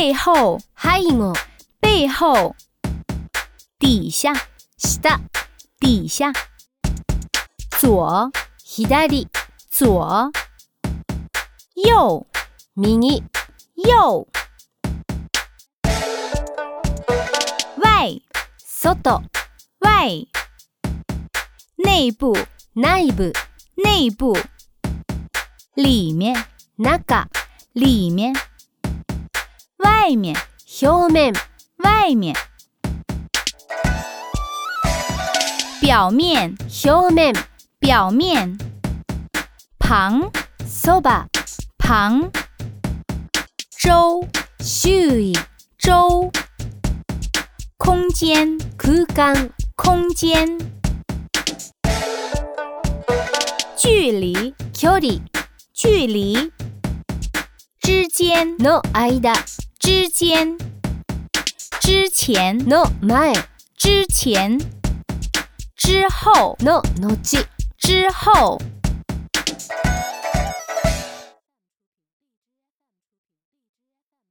背后，背後、背后，底下，下、底下，左，左、左，右，右、右，外，外、外，内部，内部、内部，里面，中、里面，外面，表面、外面，表面，表面、表面，旁，そば、旁，周，周囲、周，空间，空間、空间，距离，距離距离，之间，の間、 之间，之前，，no 前、之前，之后，の後、之后，